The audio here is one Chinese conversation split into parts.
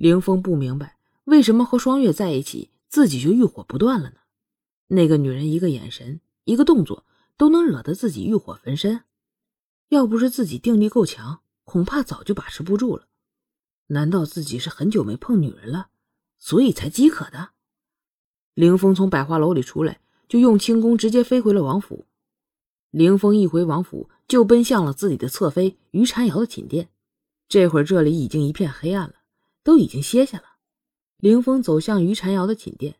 凌风不明白为什么和双月在一起，自己就欲火不断了呢？那个女人一个眼神，一个动作，都能惹得自己欲火焚身。要不是自己定力够强，恐怕早就把持不住了。难道自己是很久没碰女人了，所以才饥渴的？凌风从百花楼里出来，就用轻功直接飞回了王府。凌风一回王府，就奔向了自己的侧妃于婵瑶的寝殿。这会儿这里已经一片黑暗了。都已经歇下了，凌风走向于婵瑶的寝殿，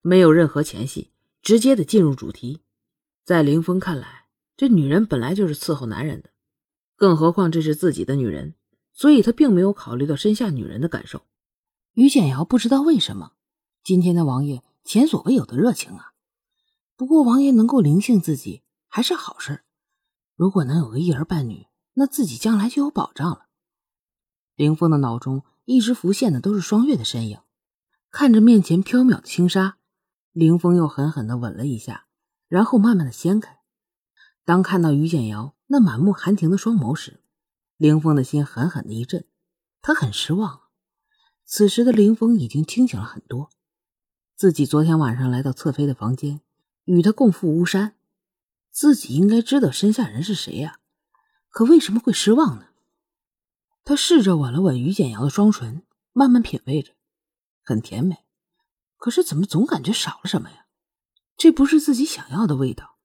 没有任何前戏，直接的进入主题。在凌风看来，这女人本来就是伺候男人的，更何况这是自己的女人，所以他并没有考虑到身下女人的感受。于简瑶不知道为什么，今天的王爷前所未有的热情啊！不过王爷能够灵性自己还是好事，如果能有个一儿半女，那自己将来就有保障了。凌风的脑中。一直浮现的都是双月的身影，看着面前飘渺的轻纱，凌风又狠狠地吻了一下，然后慢慢的掀开。当看到于简瑶那满目含情的双眸时，凌风的心狠狠的一震，他很失望。此时的凌风已经清醒了很多，自己昨天晚上来到侧妃的房间，与她共赴巫山，自己应该知道身下人是谁呀，可为什么会失望呢？他试着吻了吻于简瑶的双唇，慢慢品味着，很甜美。可是怎么总感觉少了什么呀？这不是自己想要的味道。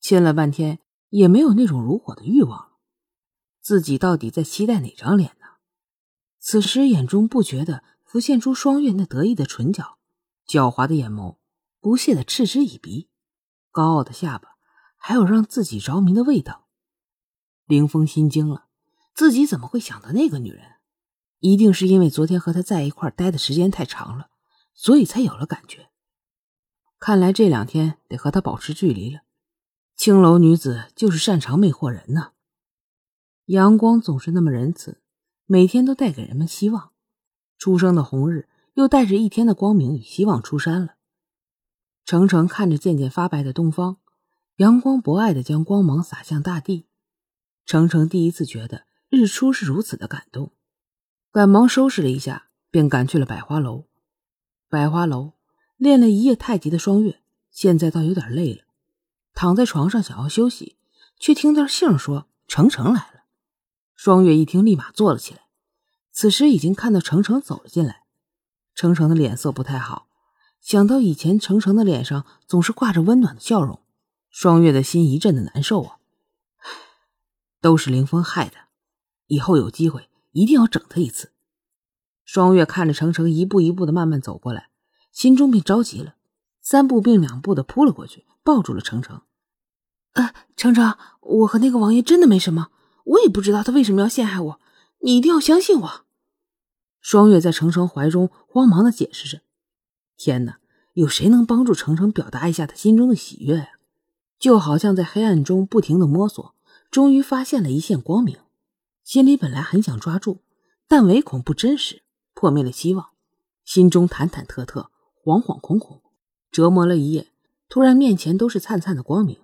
亲了半天也没有那种如火的欲望了。自己到底在期待哪张脸呢？此时眼中不觉的浮现出双月那得意的唇角、狡猾的眼眸、不屑的嗤之以鼻、高傲的下巴，还有让自己着迷的味道。凌风心惊了。自己怎么会想到那个女人？一定是因为昨天和她在一块待的时间太长了，所以才有了感觉。看来这两天得和她保持距离了。青楼女子就是擅长魅惑人呢。阳光总是那么仁慈，每天都带给人们希望。初升的红日又带着一天的光明与希望出山了。程程看着渐渐发白的东方，阳光博爱的将光芒洒向大地。程程第一次觉得。日出是如此的感动，赶忙收拾了一下，便赶去了百花楼。百花楼练了一夜太极的双月，现在倒有点累了，躺在床上想要休息，却听到杏儿说程程来了。双月一听，立马坐了起来。此时已经看到程程走了进来，程程的脸色不太好，想到以前程程的脸上总是挂着温暖的笑容，双月的心一阵的难受啊！都是凌风害的。以后有机会一定要整他一次。双月看着程程一步一步的慢慢走过来，心中便着急了，三步并两步的扑了过去，抱住了程程。呃，程程，我和那个王爷真的没什么，我也不知道他为什么要陷害我，你一定要相信我。双月在程程怀中慌忙的解释着。天哪，有谁能帮助程程表达一下他心中的喜悦呀？就好像在黑暗中不停的摸索，终于发现了一线光明。心里本来很想抓住，但唯恐不真实，破灭了希望，心中忐忐忑忑，惶惶恐恐，折磨了一夜，突然面前都是灿灿的光明，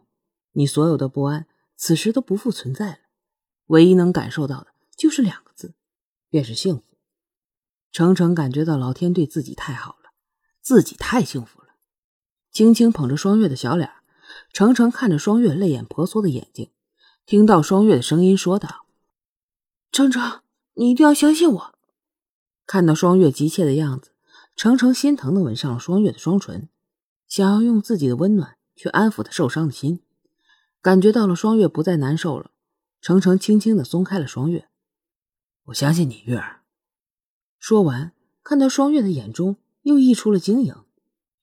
你所有的不安此时都不复存在了，唯一能感受到的就是两个字，便是幸福。程程感觉到老天对自己太好了，自己太幸福了，轻轻捧着双月的小脸，程程看着双月泪眼婆娑的眼睛，听到双月的声音说道。程程，你一定要相信我。看到双月急切的样子，程程心疼的吻上了双月的双唇，想要用自己的温暖去安抚她受伤的心。感觉到了双月不再难受了，程程轻轻的松开了双月。我相信你，月儿。说完，看到双月的眼中又溢出了晶莹，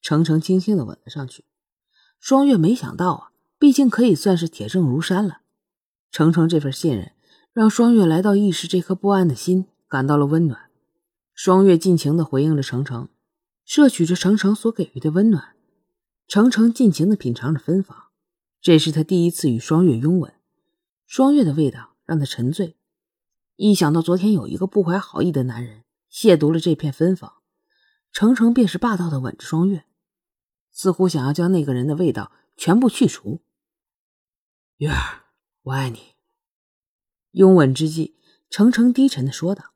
程程轻轻的吻了上去。双月没想到啊，毕竟可以算是铁证如山了。程程这份信任。让双月来到异世，这颗不安的心感到了温暖。双月尽情地回应着程程，摄取着程程所给予的温暖。程程尽情地品尝着芬芳，这是他第一次与双月拥吻。双月的味道让他沉醉。一想到昨天有一个不怀好意的男人亵渎了这片芬芳，程程便是霸道地吻着双月，似乎想要将那个人的味道全部去除。月儿，我爱你。拥吻之际，程程低沉的说道：“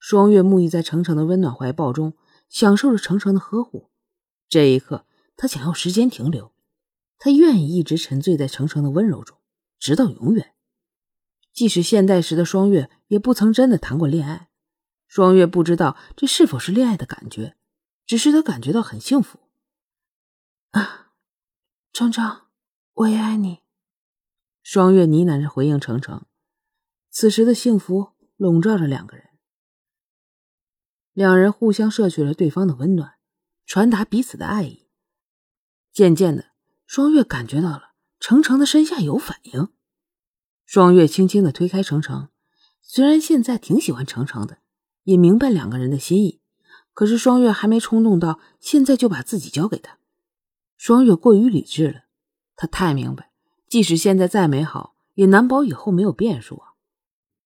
双月沐浴在程程的温暖怀抱中，享受着程程的呵护。这一刻，他想要时间停留，他愿意一直沉醉在程程的温柔中，直到永远。即使现代时的双月也不曾真的谈过恋爱，双月不知道这是否是恋爱的感觉，只是他感觉到很幸福。啊，程程，我也爱你。双月呢喃着回应程程。此时的幸福笼罩着两个人，两人互相摄取了对方的温暖。传达彼此的爱意。渐渐的，双月感觉到了程程的身下有反应。双月轻轻的推开程程，虽然现在挺喜欢程程的，也明白两个人的心意，可是双月还没冲动到现在就把自己交给他。双月过于理智了，他太明白，即使现在再美好，也难保以后没有变数啊。